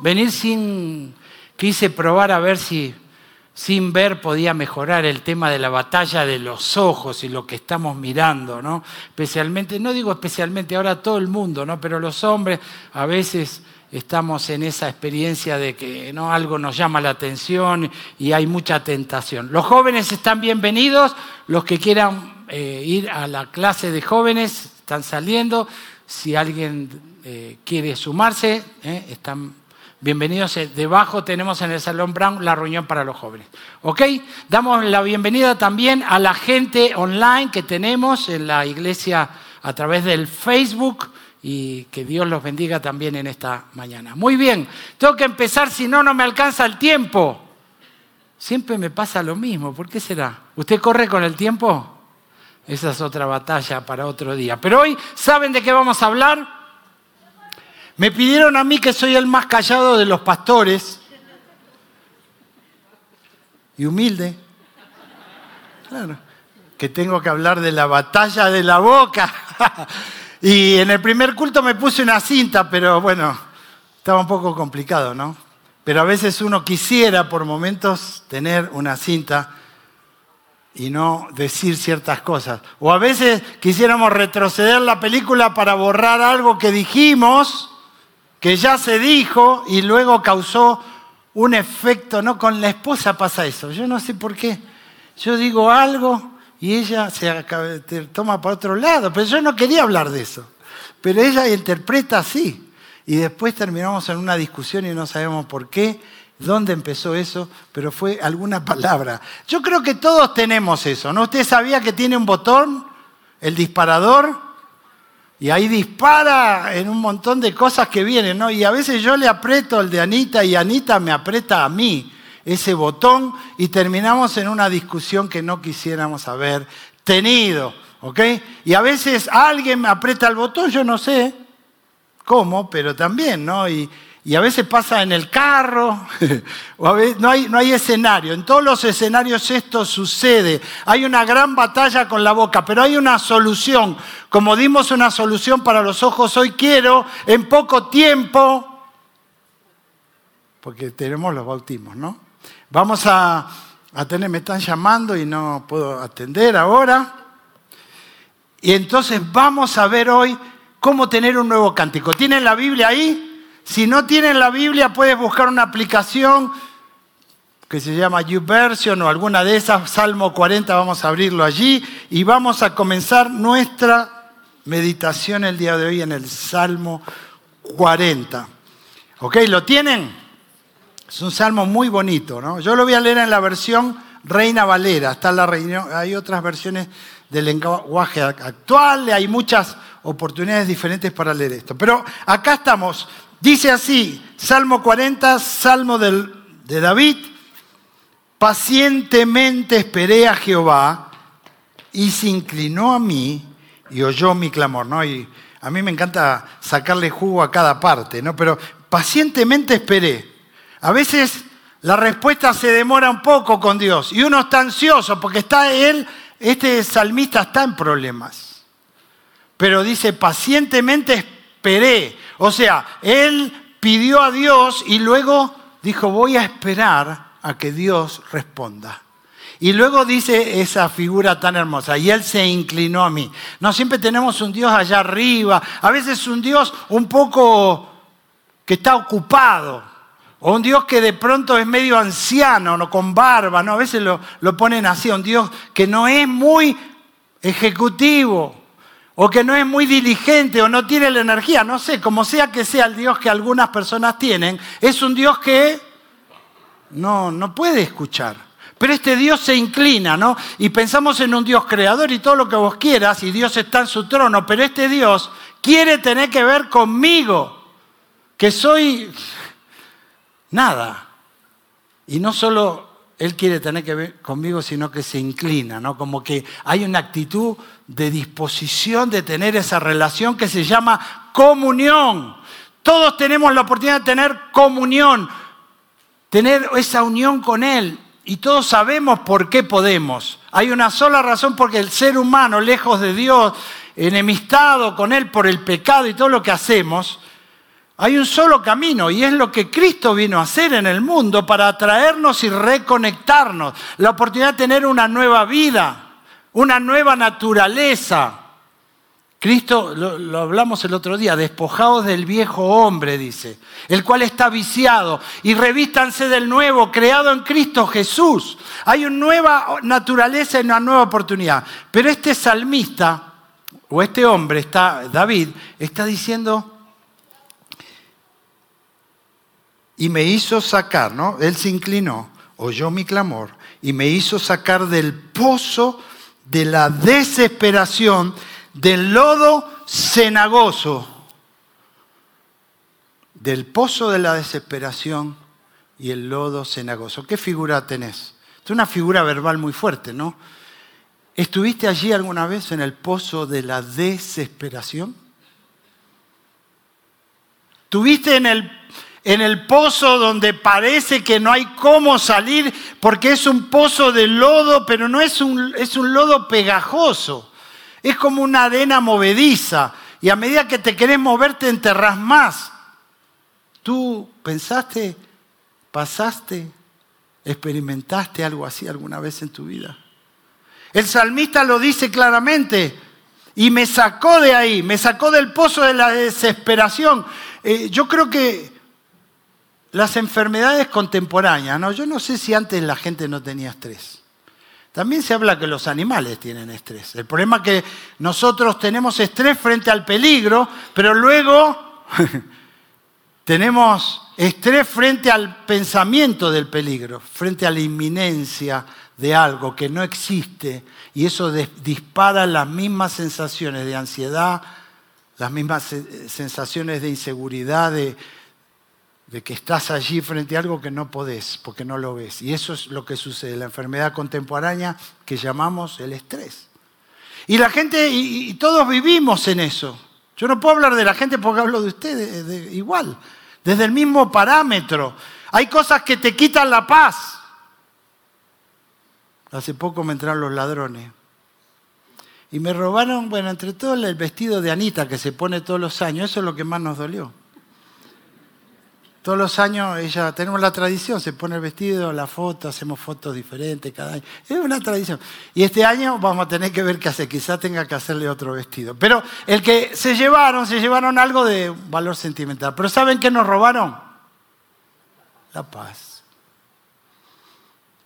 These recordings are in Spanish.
venir sin, quise probar a ver si sin ver podía mejorar el tema de la batalla de los ojos y lo que estamos mirando, ¿no? Especialmente, no digo especialmente ahora todo el mundo, ¿no? Pero los hombres a veces estamos en esa experiencia de que ¿no? algo nos llama la atención y hay mucha tentación. Los jóvenes están bienvenidos, los que quieran eh, ir a la clase de jóvenes están saliendo, si alguien eh, quiere sumarse, ¿eh? están Bienvenidos. Eh, debajo tenemos en el Salón Brown la reunión para los jóvenes. ¿Ok? Damos la bienvenida también a la gente online que tenemos en la iglesia a través del Facebook y que Dios los bendiga también en esta mañana. Muy bien, tengo que empezar, si no, no me alcanza el tiempo. Siempre me pasa lo mismo, ¿por qué será? ¿Usted corre con el tiempo? Esa es otra batalla para otro día. Pero hoy, ¿saben de qué vamos a hablar? Me pidieron a mí que soy el más callado de los pastores y humilde. Claro, que tengo que hablar de la batalla de la boca. y en el primer culto me puse una cinta, pero bueno, estaba un poco complicado, ¿no? Pero a veces uno quisiera por momentos tener una cinta y no decir ciertas cosas. O a veces quisiéramos retroceder la película para borrar algo que dijimos que ya se dijo y luego causó un efecto, ¿no? Con la esposa pasa eso, yo no sé por qué. Yo digo algo y ella se toma para otro lado, pero yo no quería hablar de eso. Pero ella interpreta así. Y después terminamos en una discusión y no sabemos por qué, dónde empezó eso, pero fue alguna palabra. Yo creo que todos tenemos eso, ¿no? ¿Usted sabía que tiene un botón, el disparador? Y ahí dispara en un montón de cosas que vienen, ¿no? Y a veces yo le aprieto el de Anita y Anita me aprieta a mí ese botón y terminamos en una discusión que no quisiéramos haber tenido, ¿ok? Y a veces alguien me aprieta el botón, yo no sé cómo, pero también, ¿no? Y, y a veces pasa en el carro, o a veces, no, hay, escenario. En todos los escenarios esto sucede. Hay una gran batalla con la boca, pero hay una solución. Como dimos una solución para los ojos, hoy quiero en poco tiempo, porque tenemos los bautismos, ¿no? Vamos a, a tener, me están llamando y no puedo atender ahora. Y entonces vamos a ver hoy cómo tener un nuevo cántico. ¿Tienen la Biblia ahí? Si no tienen la Biblia, puedes buscar una aplicación que se llama YouVersion o alguna de esas, Salmo 40, vamos a abrirlo allí y vamos a comenzar nuestra meditación el día de hoy en el Salmo 40. ¿Ok? ¿Lo tienen? Es un salmo muy bonito, ¿no? Yo lo voy a leer en la versión Reina Valera. Está la hay otras versiones del lenguaje actual, hay muchas oportunidades diferentes para leer esto. Pero acá estamos Dice así, Salmo 40, Salmo de David, pacientemente esperé a Jehová y se inclinó a mí y oyó mi clamor. ¿no? Y a mí me encanta sacarle jugo a cada parte, ¿no? pero pacientemente esperé. A veces la respuesta se demora un poco con Dios y uno está ansioso porque está él, este salmista está en problemas. Pero dice, pacientemente esperé o sea, él pidió a Dios y luego dijo, voy a esperar a que Dios responda. Y luego dice esa figura tan hermosa, y él se inclinó a mí. No siempre tenemos un Dios allá arriba, a veces un Dios un poco que está ocupado, o un Dios que de pronto es medio anciano, no con barba, ¿no? a veces lo, lo ponen así, un Dios que no es muy ejecutivo, o que no es muy diligente o no tiene la energía, no sé, como sea que sea el Dios que algunas personas tienen, es un Dios que no, no puede escuchar. Pero este Dios se inclina, ¿no? Y pensamos en un Dios creador y todo lo que vos quieras, y Dios está en su trono, pero este Dios quiere tener que ver conmigo, que soy nada. Y no solo él quiere tener que ver conmigo, sino que se inclina, ¿no? Como que hay una actitud de disposición de tener esa relación que se llama comunión. Todos tenemos la oportunidad de tener comunión, tener esa unión con Él. Y todos sabemos por qué podemos. Hay una sola razón porque el ser humano, lejos de Dios, enemistado con Él por el pecado y todo lo que hacemos, Hay un solo camino y es lo que Cristo vino a hacer en el mundo para atraernos y reconectarnos. La oportunidad de tener una nueva vida, una nueva naturaleza. Cristo, lo, hablamos el otro día, despojados del viejo hombre, dice, el cual está viciado, y revístanse del nuevo, creado en Cristo Jesús. Hay una nueva naturaleza y una nueva oportunidad. Pero este salmista, o este hombre, está, David, está diciendo, y me hizo sacar, ¿no? Él se inclinó, oyó mi clamor y me hizo sacar del pozo de la desesperación, del lodo cenagoso, del pozo de la desesperación y el lodo cenagoso. ¿Qué figura tenés? Es una figura verbal muy fuerte, ¿no? ¿Estuviste allí alguna vez en el pozo de la desesperación? ¿Tuviste en el en el pozo donde parece que no hay cómo salir porque es un pozo de lodo, pero no es un, es un lodo pegajoso. Es como una arena movediza y a medida que te querés mover te enterrás más. ¿Tú pensaste, pasaste, experimentaste algo así alguna vez en tu vida? El salmista lo dice claramente y me sacó de ahí, me sacó del pozo de la desesperación. Eh, yo creo que las enfermedades contemporáneas. Yo no sé si antes la gente no tenía estrés. También se habla que los animales tienen estrés. El problema es que nosotros tenemos estrés frente al peligro, pero luego tenemos estrés frente al pensamiento del peligro, frente a la inminencia de algo que no existe y eso dispara las mismas sensaciones de ansiedad, las mismas sensaciones de inseguridad, de, de que estás allí frente a algo que no podés, porque no lo ves. Y eso es lo que sucede, la enfermedad contemporánea que llamamos el estrés. Y la gente, y, todos vivimos en eso. Yo no puedo hablar de la gente porque hablo de ustedes igual, desde el mismo parámetro. Hay cosas que te quitan la paz. Hace poco me entraron los ladrones. Y me robaron, bueno, entre todo el vestido de Anita que se pone todos los años. Eso es lo que más nos dolió. Todos los años ella, tenemos la tradición, se pone el vestido, la foto, hacemos fotos diferentes cada año. Es una tradición. Y este año vamos a tener que ver qué hace, quizás tenga que hacerle otro vestido. Pero el que se llevaron, se llevaron algo de valor sentimental. Pero ¿saben qué nos robaron? La paz.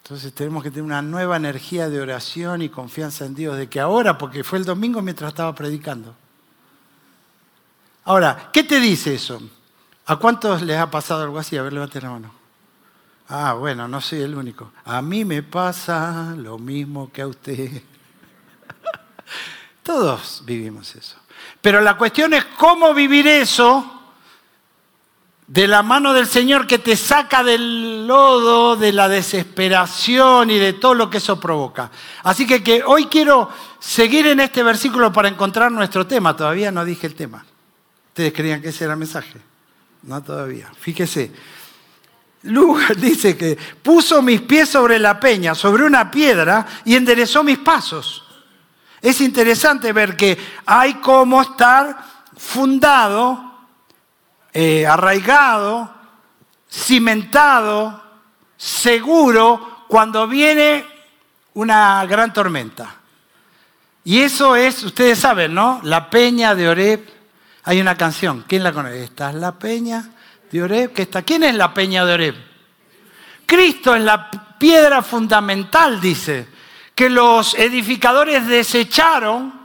Entonces tenemos que tener una nueva energía de oración y confianza en Dios, de que ahora, porque fue el domingo mientras estaba predicando. Ahora, ¿qué te dice eso? ¿A cuántos les ha pasado algo así? A ver, levanten la mano. Ah, bueno, no soy el único. A mí me pasa lo mismo que a usted. Todos vivimos eso. Pero la cuestión es cómo vivir eso de la mano del Señor que te saca del lodo, de la desesperación y de todo lo que eso provoca. Así que, que hoy quiero seguir en este versículo para encontrar nuestro tema. Todavía no dije el tema. Ustedes creían que ese era el mensaje. No todavía. Fíjese. Lugar dice que puso mis pies sobre la peña, sobre una piedra, y enderezó mis pasos. Es interesante ver que hay como estar fundado, eh, arraigado, cimentado, seguro, cuando viene una gran tormenta. Y eso es, ustedes saben, ¿no? La peña de Oreb hay una canción, ¿quién la conoce? Esta es la peña de Oreb, que está. ¿Quién es la peña de Oreb? Cristo es la piedra fundamental, dice, que los edificadores desecharon,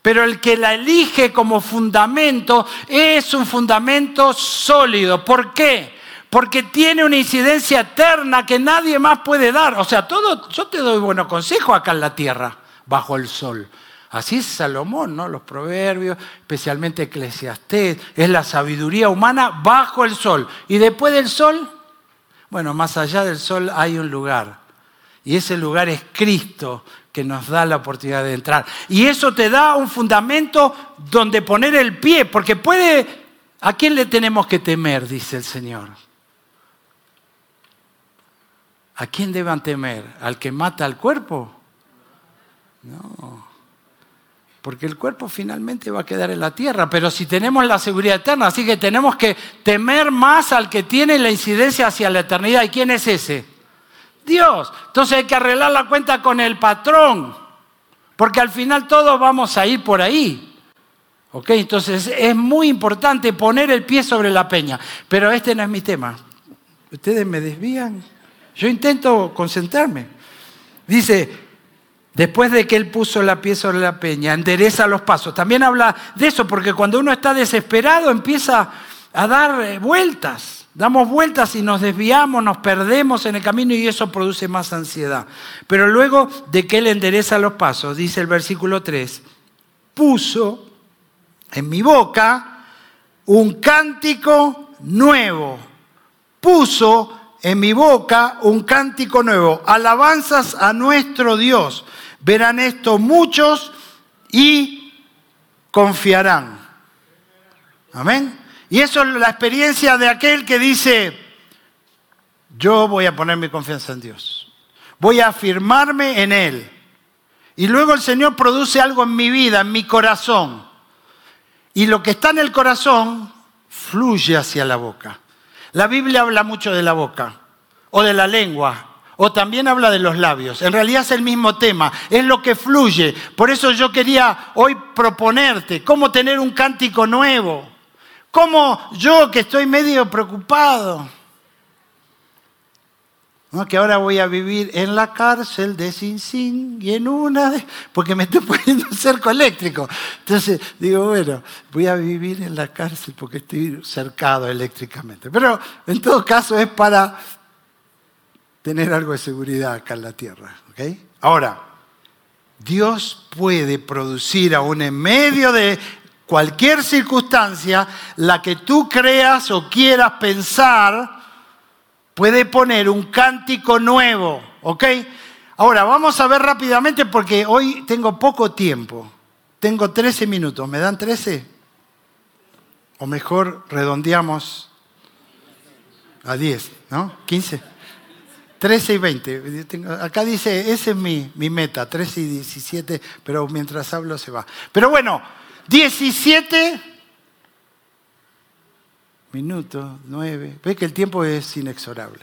pero el que la elige como fundamento es un fundamento sólido. ¿Por qué? Porque tiene una incidencia eterna que nadie más puede dar. O sea, todo, yo te doy buenos consejos acá en la tierra, bajo el sol. Así es Salomón, ¿no? Los proverbios, especialmente Eclesiastés, es la sabiduría humana bajo el sol. Y después del sol, bueno, más allá del sol hay un lugar. Y ese lugar es Cristo que nos da la oportunidad de entrar. Y eso te da un fundamento donde poner el pie, porque puede... ¿A quién le tenemos que temer? Dice el Señor. ¿A quién deban temer? ¿Al que mata al cuerpo? No. Porque el cuerpo finalmente va a quedar en la tierra, pero si tenemos la seguridad eterna, así que tenemos que temer más al que tiene la incidencia hacia la eternidad. ¿Y quién es ese? Dios. Entonces hay que arreglar la cuenta con el patrón, porque al final todos vamos a ir por ahí. ¿Ok? Entonces es muy importante poner el pie sobre la peña, pero este no es mi tema. Ustedes me desvían. Yo intento concentrarme. Dice, Después de que él puso la pie sobre la peña, endereza los pasos. También habla de eso, porque cuando uno está desesperado empieza a dar eh, vueltas. Damos vueltas y nos desviamos, nos perdemos en el camino y eso produce más ansiedad. Pero luego de que él endereza los pasos, dice el versículo 3, puso en mi boca un cántico nuevo. Puso en mi boca un cántico nuevo. Alabanzas a nuestro Dios. Verán esto muchos y confiarán. Amén. Y eso es la experiencia de aquel que dice, yo voy a poner mi confianza en Dios. Voy a afirmarme en Él. Y luego el Señor produce algo en mi vida, en mi corazón. Y lo que está en el corazón fluye hacia la boca. La Biblia habla mucho de la boca o de la lengua o también habla de los labios. En realidad es el mismo tema, es lo que fluye. Por eso yo quería hoy proponerte cómo tener un cántico nuevo. Cómo yo que estoy medio preocupado, que ahora voy a vivir en la cárcel de Sin Sin y en una de... porque me estoy poniendo un cerco eléctrico. Entonces digo, bueno, voy a vivir en la cárcel porque estoy cercado eléctricamente. Pero en todo caso es para tener algo de seguridad acá en la tierra. Ahora, Dios puede producir aún en medio de cualquier circunstancia, la que tú creas o quieras pensar, puede poner un cántico nuevo. ¿Ok? Ahora, vamos a ver rápidamente porque hoy tengo poco tiempo. Tengo 13 minutos. ¿Me dan 13? O mejor, redondeamos a 10, ¿no? 15. 13 y 20. Acá dice, esa es mi, mi, meta, 13 y 17, pero mientras hablo se va. Pero bueno, 17 minutos, 9. Ves que el tiempo es inexorable.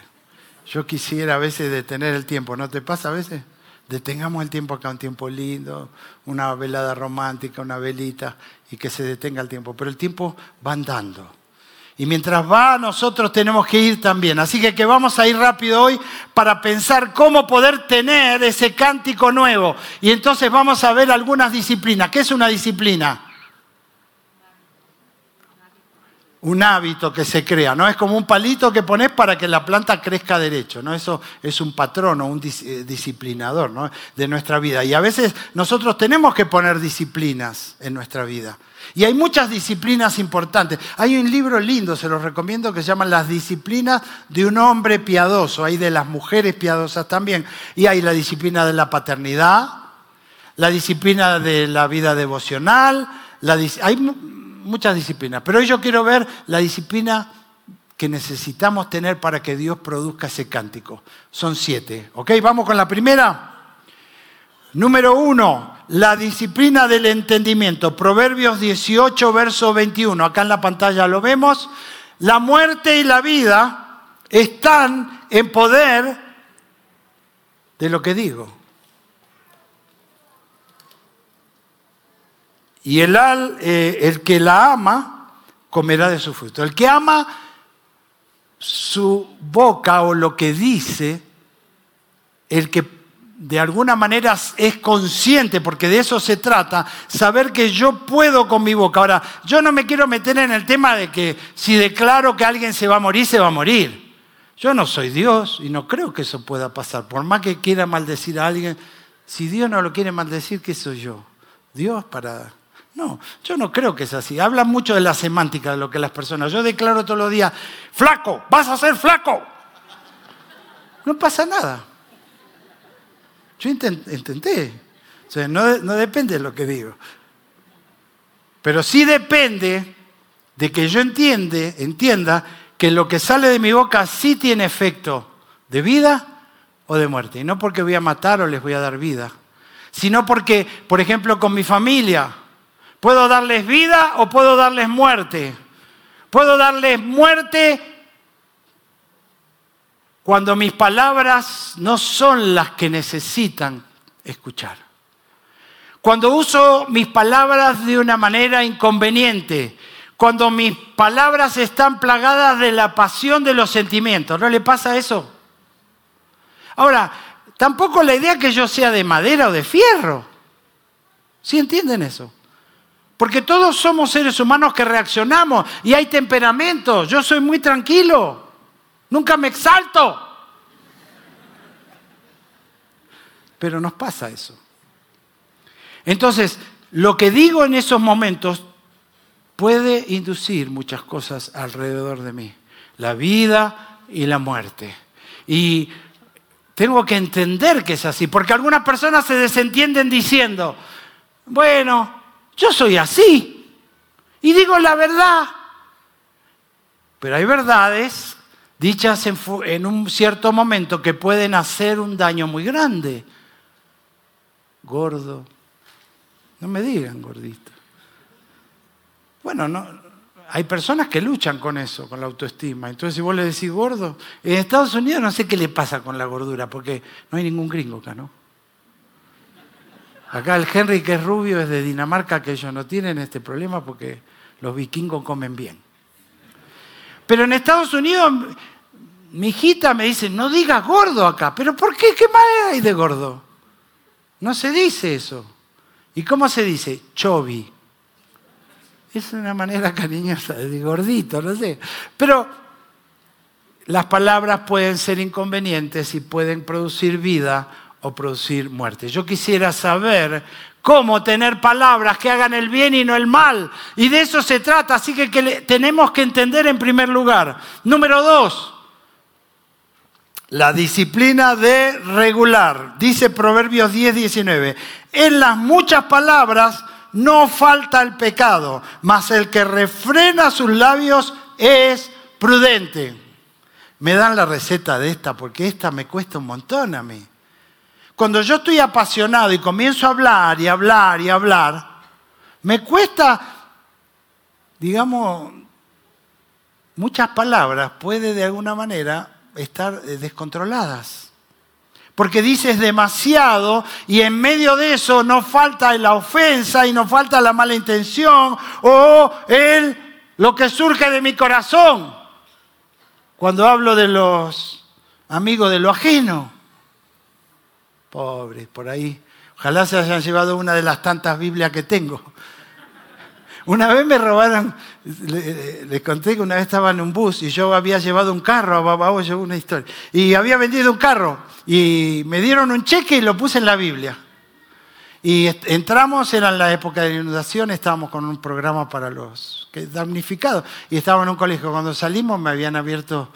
Yo quisiera a veces detener el tiempo, ¿no te pasa a veces? Detengamos el tiempo acá, un tiempo lindo, una velada romántica, una velita, y que se detenga el tiempo. Pero el tiempo va andando. Y mientras va, nosotros tenemos que ir también. Así que, que vamos a ir rápido hoy para pensar cómo poder tener ese cántico nuevo. Y entonces vamos a ver algunas disciplinas. ¿Qué es una disciplina? Un hábito que se crea, ¿no? Es como un palito que pones para que la planta crezca derecho, ¿no? Eso es un patrón o un eh, disciplinador, ¿no? De nuestra vida. Y a veces nosotros tenemos que poner disciplinas en nuestra vida. Y hay muchas disciplinas importantes. Hay un libro lindo, se los recomiendo, que se llama Las disciplinas de un hombre piadoso. Hay de las mujeres piadosas también. Y hay la disciplina de la paternidad, la disciplina de la vida devocional. hay muchas disciplinas. Pero hoy yo quiero ver la disciplina que necesitamos tener para que Dios produzca ese cántico. Son siete. ¿Ok? Vamos con la primera. Número uno, la disciplina del entendimiento. Proverbios 18, verso 21. Acá en la pantalla lo vemos. La muerte y la vida están en poder de lo que digo. Y el, eh, el que la ama comerá de su fruto. El que ama su boca o lo que dice, el que de alguna manera es consciente, porque de eso se trata, saber que yo puedo con mi boca. Ahora, yo no me quiero meter en el tema de que si declaro que alguien se va a morir, se va a morir. Yo no soy Dios y no creo que eso pueda pasar. Por más que quiera maldecir a alguien, si Dios no lo quiere maldecir, ¿qué soy yo? Dios para... No, yo no creo que es así. Habla mucho de la semántica de lo que las personas. Yo declaro todos los días, flaco, vas a ser flaco. No pasa nada. Yo intenté. O sea, no, depende de lo que digo. Pero sí depende de que yo entiende, entienda que lo que sale de mi boca sí tiene efecto de vida o de muerte. Y no porque voy a matar o les voy a dar vida, sino porque, por ejemplo, con mi familia, puedo darles vida o puedo darles muerte. Puedo darles muerte cuando mis palabras no son las que necesitan escuchar. Cuando uso mis palabras de una manera inconveniente, cuando mis palabras están plagadas de la pasión de los sentimientos. ¿No le pasa eso? Ahora, tampoco la idea que yo sea de madera o de fierro. ¿Sí entienden eso? Porque todos somos seres humanos que reaccionamos y hay temperamentos. Yo soy muy tranquilo. Nunca me exalto. Pero nos pasa eso. Entonces, lo que digo en esos momentos puede inducir muchas cosas alrededor de mí. La vida y la muerte. Y tengo que entender que es así, porque algunas personas se desentienden diciendo, bueno, yo soy así y digo la verdad. Pero hay verdades dichas en, un cierto momento que pueden hacer un daño muy grande. Gordo. No me digan gordito. Bueno, no, hay personas que luchan con eso, con la autoestima. Entonces, si vos le decís gordo, en Estados Unidos no sé qué le pasa con la gordura, porque no hay ningún gringo acá, ¿no? Acá el Henry, que es rubio, es de Dinamarca, que ellos no tienen este problema porque los vikingos comen bien. Pero en Estados Unidos, mi hijita me dice, no digas gordo acá. ¿Pero por qué? ¿Qué mal hay de gordo? No se dice eso. ¿Y cómo se dice? Chovi. Es una manera cariñosa de gordito, no sé. Pero las palabras pueden ser inconvenientes y pueden producir vida o producir muerte. Yo quisiera saber cómo tener palabras que hagan el bien y no el mal. Y de eso se trata, así que, tenemos que entender en primer lugar. Número dos, la disciplina de regular. Dice Proverbios 10, 19. En las muchas palabras no falta el pecado, mas el que refrena sus labios es prudente. Me dan la receta de esta porque esta me cuesta un montón a mí. Cuando yo estoy apasionado y comienzo a hablar y hablar y hablar, me cuesta, digamos, muchas palabras puede de alguna manera estar eh, descontroladas. Porque dices demasiado y en medio de eso no falta la ofensa y no falta la mala intención o el, lo que surge de mi corazón cuando hablo de los amigos de lo ajeno. Pobres, por ahí. Ojalá se hayan llevado una de las tantas Biblias que tengo. Una vez me robaron, les conté que una vez estaba en un bus y yo había llevado un carro a una historia. Y había vendido un carro y me dieron un cheque y lo puse en la Biblia. Y entramos, era en la época de inundación, estábamos con un programa para los damnificados y estábamos en un colegio. Cuando salimos me habían abierto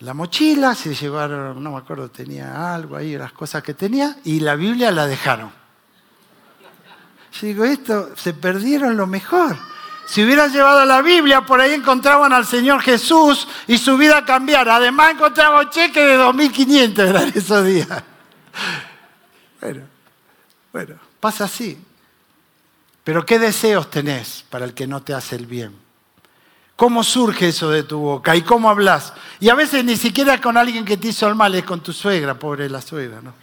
la mochila, se llevaron, no me acuerdo, tenía algo ahí, las cosas que tenía, y la Biblia la dejaron. Yo digo, esto, se perdieron lo mejor. Si hubieran llevado la Biblia, por ahí encontraban al Señor Jesús y su vida cambiara. Además encontraban un cheque de 2.500 en esos días. Bueno, bueno, pasa así. Pero ¿qué deseos tenés para el que no te hace el bien? ¿Cómo surge eso de tu boca? ¿Y cómo hablas? Y a veces ni siquiera con alguien que te hizo el mal, es con tu suegra, pobre la suegra, ¿no?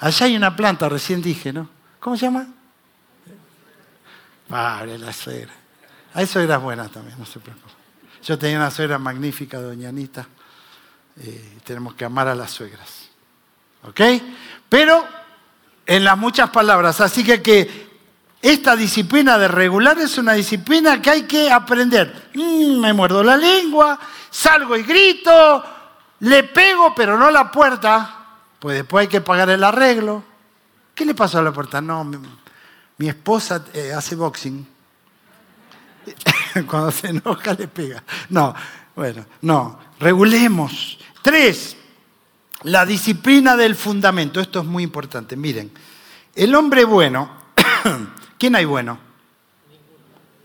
Allá hay una planta, recién dije, ¿no? ¿Cómo se llama? Padre, la suegra. Hay suegras buenas también, no se preocupe. Yo tenía una suegra magnífica, doña Anita. Eh, tenemos que amar a las suegras. ¿Ok? Pero en las muchas palabras. Así que, que esta disciplina de regular es una disciplina que hay que aprender. Mm, me muerdo la lengua, salgo y grito, le pego, pero no la puerta, pues después hay que pagar el arreglo. ¿Qué le pasó a la puerta? No, mi esposa eh, hace boxing. Cuando se enoja le pega. No, bueno, no. Regulemos. Tres, la disciplina del fundamento. Esto es muy importante. Miren, el hombre bueno, ¿quién hay bueno?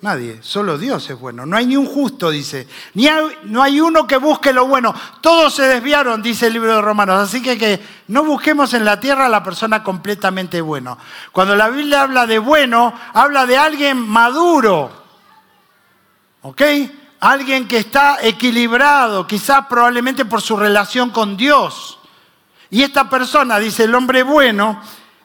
Nadie, solo Dios es bueno. No hay ni un justo, dice. Ni no hay uno que busque lo bueno. Todos se desviaron, dice el libro de Romanos. Así que, que no busquemos en la tierra a la persona completamente bueno. Cuando la Biblia habla de bueno, habla de alguien maduro. ¿Ok? Alguien que está equilibrado, quizás probablemente por su relación con Dios. Y esta persona, dice el hombre bueno,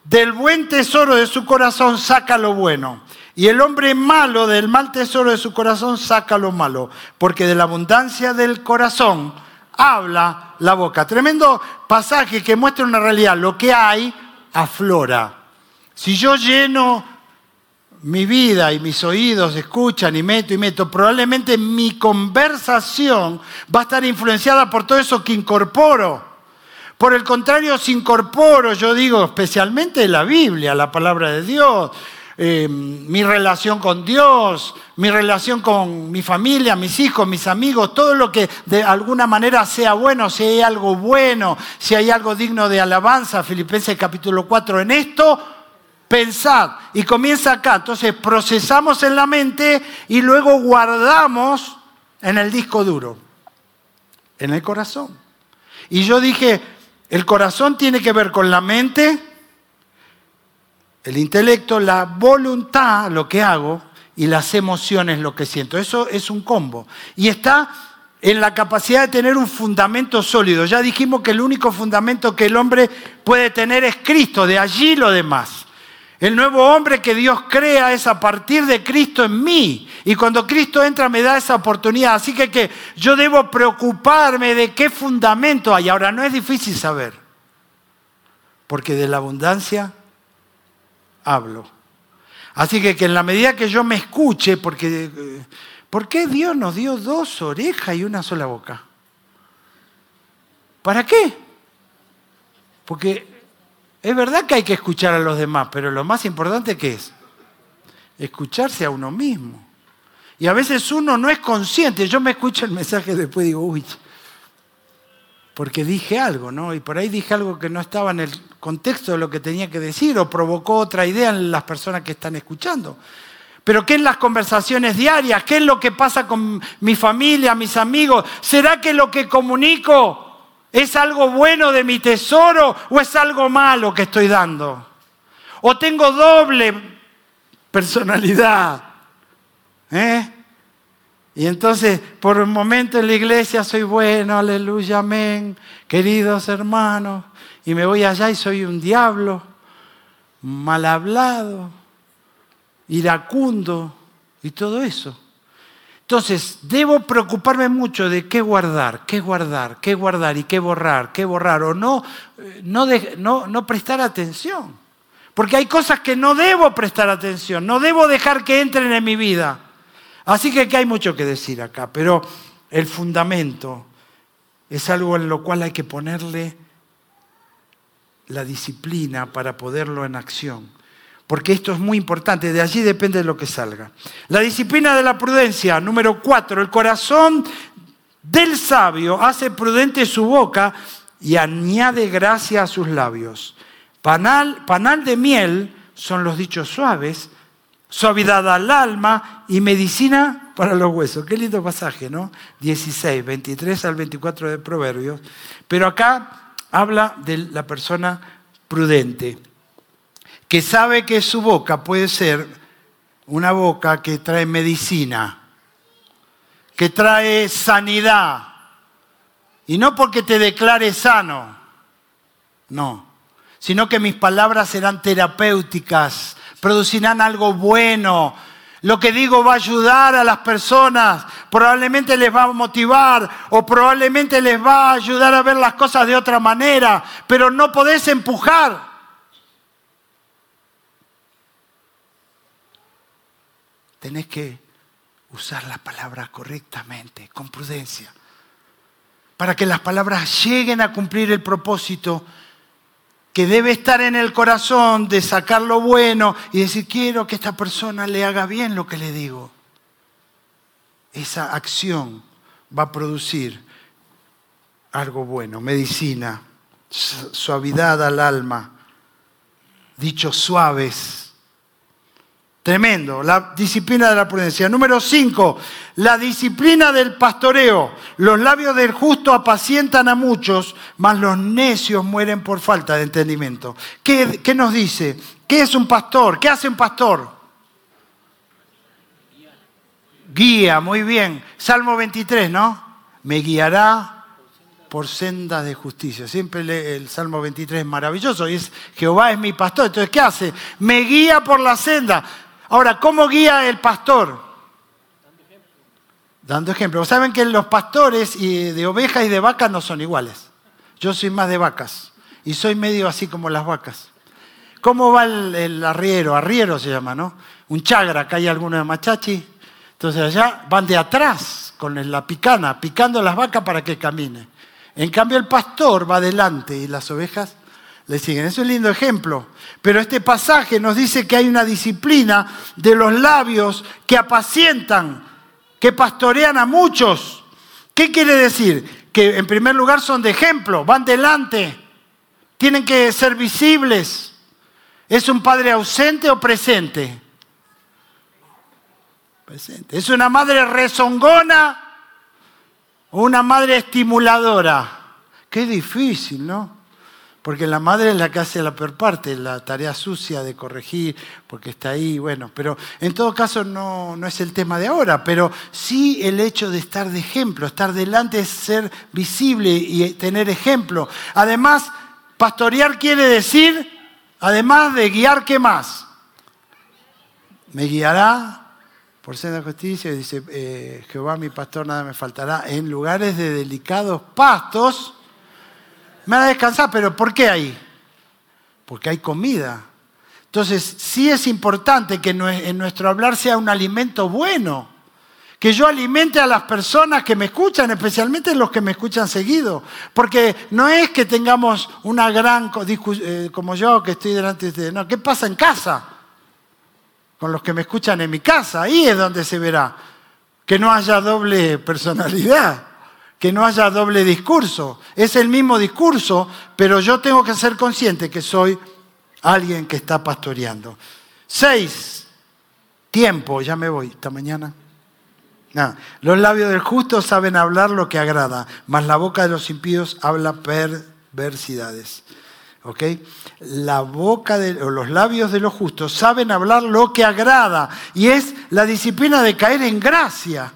del buen tesoro de su corazón saca lo bueno. Y el hombre malo del mal tesoro de su corazón saca lo malo, porque de la abundancia del corazón habla la boca. Tremendo pasaje que muestra una realidad. Lo que hay aflora. Si yo lleno mi vida y mis oídos escuchan y meto y meto, probablemente mi conversación va a estar influenciada por todo eso que incorporo. Por el contrario, si incorporo, yo digo especialmente la Biblia, la palabra de Dios, eh, mi relación con Dios, mi relación con mi familia, mis hijos, mis amigos, todo lo que de alguna manera sea bueno, si hay algo bueno, si hay algo digno de alabanza, Filipenses capítulo 4, en esto pensad. Y comienza acá, entonces procesamos en la mente y luego guardamos en el disco duro, en el corazón. Y yo dije, el corazón tiene que ver con la mente, el intelecto, la voluntad, lo que hago, y las emociones, lo que siento. Eso es un combo. Y está en la capacidad de tener un fundamento sólido. Ya dijimos que el único fundamento que el hombre puede tener es Cristo, de allí lo demás. El nuevo hombre que Dios crea es a partir de Cristo en mí. Y cuando Cristo entra me da esa oportunidad. Así que, yo debo preocuparme de qué fundamento hay. Ahora, no es difícil saber. Porque de la abundancia hablo. Así que, que en la medida que yo me escuche, porque eh, ¿por qué Dios nos dio dos orejas y una sola boca? ¿Para qué? Porque es verdad que hay que escuchar a los demás, pero lo más importante que es escucharse a uno mismo. Y a veces uno no es consciente. Yo me escucho el mensaje después y digo, uy, porque dije algo, ¿no? Y por ahí dije algo que no estaba en el contexto de lo que tenía que decir o provocó otra idea en las personas que están escuchando. Pero ¿qué en las conversaciones diarias? ¿Qué es lo que pasa con mi familia, mis amigos? ¿Será que lo que comunico es algo bueno de mi tesoro o es algo malo que estoy dando? ¿O tengo doble personalidad? ¿Eh? Y entonces, por un momento en la iglesia soy bueno, aleluya, amén, queridos hermanos, y me voy allá y soy un diablo, mal hablado, iracundo y todo eso. Entonces, debo preocuparme mucho de qué guardar, qué guardar, qué guardar y qué borrar, qué borrar, o no, no, no, no prestar atención. Porque hay cosas que no debo prestar atención, no debo dejar que entren en mi vida. Así que hay mucho que decir acá, pero el fundamento es algo en lo cual hay que ponerle la disciplina para poderlo en acción. Porque esto es muy importante, de allí depende de lo que salga. La disciplina de la prudencia, número cuatro, el corazón del sabio hace prudente su boca y añade gracia a sus labios. Panal, panal de miel son los dichos suaves suavidad al alma y medicina para los huesos. Qué lindo pasaje, ¿no? 16, 23 al 24 de Proverbios. Pero acá habla de la persona prudente, que sabe que su boca puede ser una boca que trae medicina, que trae sanidad. Y no porque te declare sano, no, sino que mis palabras serán terapéuticas producirán algo bueno. Lo que digo va a ayudar a las personas, probablemente les va a motivar o probablemente les va a ayudar a ver las cosas de otra manera, pero no podés empujar. Tenés que usar las palabras correctamente, con prudencia, para que las palabras lleguen a cumplir el propósito que debe estar en el corazón de sacar lo bueno y decir, quiero que esta persona le haga bien lo que le digo. Esa acción va a producir algo bueno, medicina, suavidad al alma, dichos suaves, Tremendo, la disciplina de la prudencia. Número cinco, la disciplina del pastoreo. Los labios del justo apacientan a muchos, mas los necios mueren por falta de entendimiento. ¿Qué, qué nos dice? ¿Qué es un pastor? ¿Qué hace un pastor? Guía, muy bien. Salmo 23, ¿no? Me guiará por sendas de justicia. Siempre el Salmo 23 es maravilloso y es Jehová es mi pastor. Entonces, ¿qué hace? Me guía por la senda. Ahora, ¿cómo guía el pastor? Dando ejemplo. Saben que los pastores de ovejas y de vacas no son iguales. Yo soy más de vacas y soy medio así como las vacas. ¿Cómo va el, arriero? Arriero se llama, ¿no? Un chagra, acá hay alguno de machachi. Entonces allá van de atrás con la picana, picando las vacas para que camine. En cambio el pastor va adelante y las ovejas le siguen. Es un lindo ejemplo. Pero este pasaje nos dice que hay una disciplina de los labios que apacientan, que pastorean a muchos. ¿Qué quiere decir? Que en primer lugar son de ejemplo, van delante, tienen que ser visibles. ¿Es un padre ausente o presente? Presente. ¿Es una madre rezongona o una madre estimuladora? Qué difícil, ¿no? Porque la madre es la que hace la peor parte, la tarea sucia de corregir, porque está ahí, bueno, pero en todo caso no, no es el tema de ahora, pero sí el hecho de estar de ejemplo, estar delante es ser visible y tener ejemplo. Además, pastorear quiere decir, además de guiar, ¿qué más? Me guiará por senda de justicia, dice eh, Jehová mi pastor, nada me faltará, en lugares de delicados pastos me van a descansar, pero ¿por qué ahí? Porque hay comida. Entonces, sí es importante que en nuestro hablar sea un alimento bueno, que yo alimente a las personas que me escuchan, especialmente los que me escuchan seguido, porque no es que tengamos una gran discusión, eh, como yo que estoy delante de ustedes, no, ¿qué pasa en casa? Con los que me escuchan en mi casa, ahí es donde se verá que no haya doble personalidad que no haya doble discurso. Es el mismo discurso, pero yo tengo que ser consciente que soy alguien que está pastoreando. Seis, tiempo, ya me voy, esta mañana. Los labios del justo saben hablar lo que agrada, mas la boca de los impíos habla perversidades. ¿Ok? La boca de o los labios de los justos saben hablar lo que agrada y es la disciplina de caer en gracia.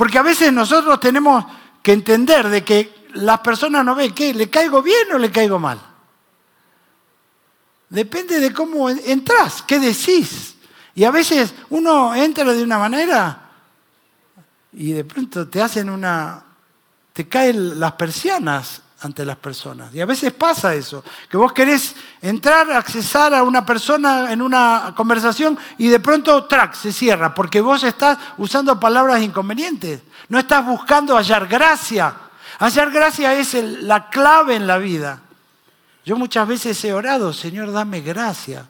Porque a veces nosotros tenemos que entender de que las personas no ven que le caigo bien o le caigo mal. Depende de cómo entras, qué decís. Y a veces uno entra de una manera y de pronto te hacen una, te caen las persianas ante las personas. Y a veces pasa eso, que vos querés entrar, accesar a una persona en una conversación y de pronto, track, se cierra, porque vos estás usando palabras inconvenientes. No estás buscando hallar gracia. Hallar gracia es la clave en la vida. Yo muchas veces he orado, Señor, dame gracia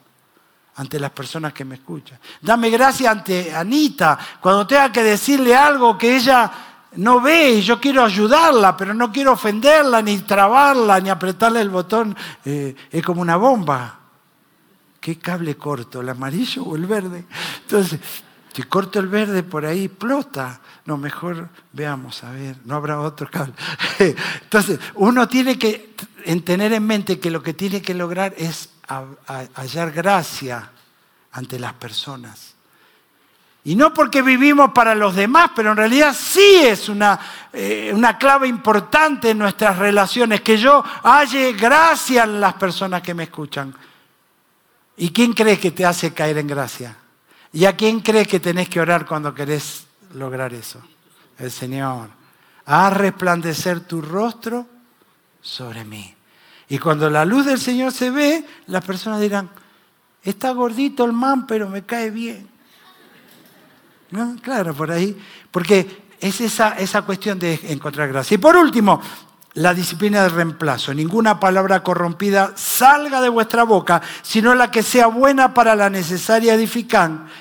ante las personas que me escuchan. Dame gracia ante Anita, cuando tenga que decirle algo que ella no ve y yo quiero ayudarla, pero no quiero ofenderla, ni trabarla, ni apretarle el botón. Eh, es como una bomba. ¿Qué cable corto, el amarillo o el verde? Entonces, si corto el verde por ahí, explota. No, mejor veamos, a ver, no habrá otro cable. Entonces, uno tiene que tener en mente que lo que tiene que lograr es hallar gracia ante las personas. Y no porque vivimos para los demás, pero en realidad sí es una, eh, una clave importante en nuestras relaciones, que yo halle gracia en las personas que me escuchan. ¿Y quién cree que te hace caer en gracia? ¿Y a quién cree que tenés que orar cuando querés lograr eso? El Señor. Haz resplandecer tu rostro sobre mí. Y cuando la luz del Señor se ve, las personas dirán, está gordito el man, pero me cae bien. Claro, por ahí. Porque es esa, esa cuestión de encontrar gracia. Y por último, la disciplina de reemplazo. Ninguna palabra corrompida salga de vuestra boca, sino la que sea buena para la necesaria eh,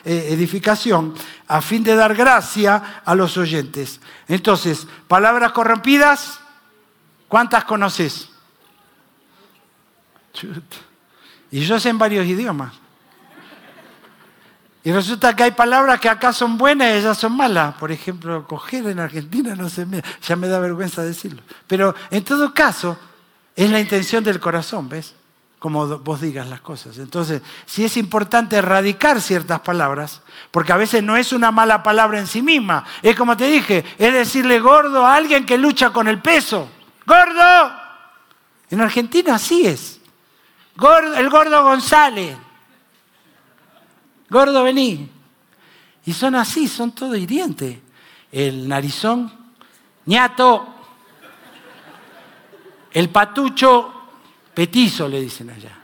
edificación, a fin de dar gracia a los oyentes. Entonces, palabras corrompidas, ¿cuántas conoces? Y yo sé en varios idiomas. Y resulta que hay palabras que acá son buenas y ellas son malas. Por ejemplo, coger en Argentina no se me, ya me da vergüenza decirlo. Pero en todo caso, es la intención del corazón, ¿ves? Como vos digas las cosas. Entonces, si es importante erradicar ciertas palabras, porque a veces no es una mala palabra en sí misma. Es como te dije, es decirle gordo a alguien que lucha con el peso. ¡Gordo! En Argentina así es. el gordo González. Gordo, vení. Y son así, son todo hirientes. El narizón, ñato. El patucho, petizo le dicen allá.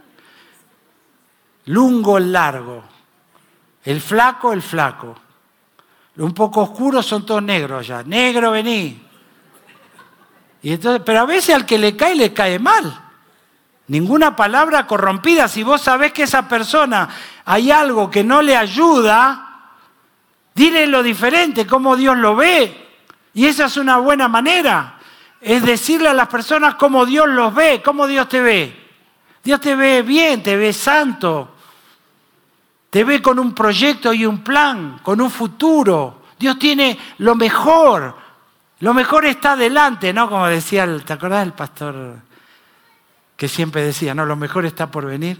Lungo, el largo. El flaco, el flaco. Un poco oscuro son todos negros allá. Negro, vení. Y entonces, pero a veces al que le cae, le cae mal. Ninguna palabra corrompida. Si vos sabés que esa persona hay algo que no le ayuda, dile lo diferente, cómo Dios lo ve. Y esa es una buena manera. Es decirle a las personas cómo Dios los ve, cómo Dios te ve. Dios te ve bien, te ve santo. Te ve con un proyecto y un plan, con un futuro. Dios tiene lo mejor. Lo mejor está adelante, ¿no? Como decía, ¿te acordás del pastor que siempre decía, no, lo mejor está por venir?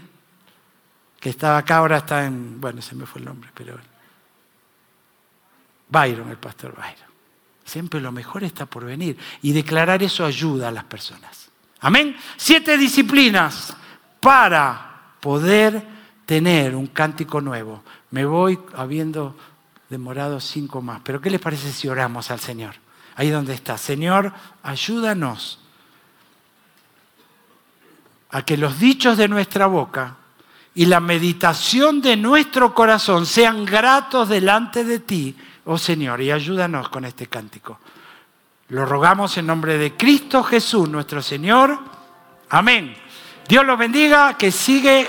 Que estaba acá, ahora está en, bueno, se me fue el nombre, pero... Byron, el pastor Byron. Siempre lo mejor está por venir. Y declarar eso ayuda a las personas. Amén. Siete disciplinas para poder tener un cántico nuevo. Me voy habiendo demorado cinco más. Pero ¿qué les parece si oramos al Señor? Ahí donde está. Señor, ayúdanos a que los dichos de nuestra boca y la meditación de nuestro corazón sean gratos delante de ti, oh Señor, y ayúdanos con este cántico. Lo rogamos en nombre de Cristo Jesús, nuestro Señor. Amén. Dios los bendiga, que sigue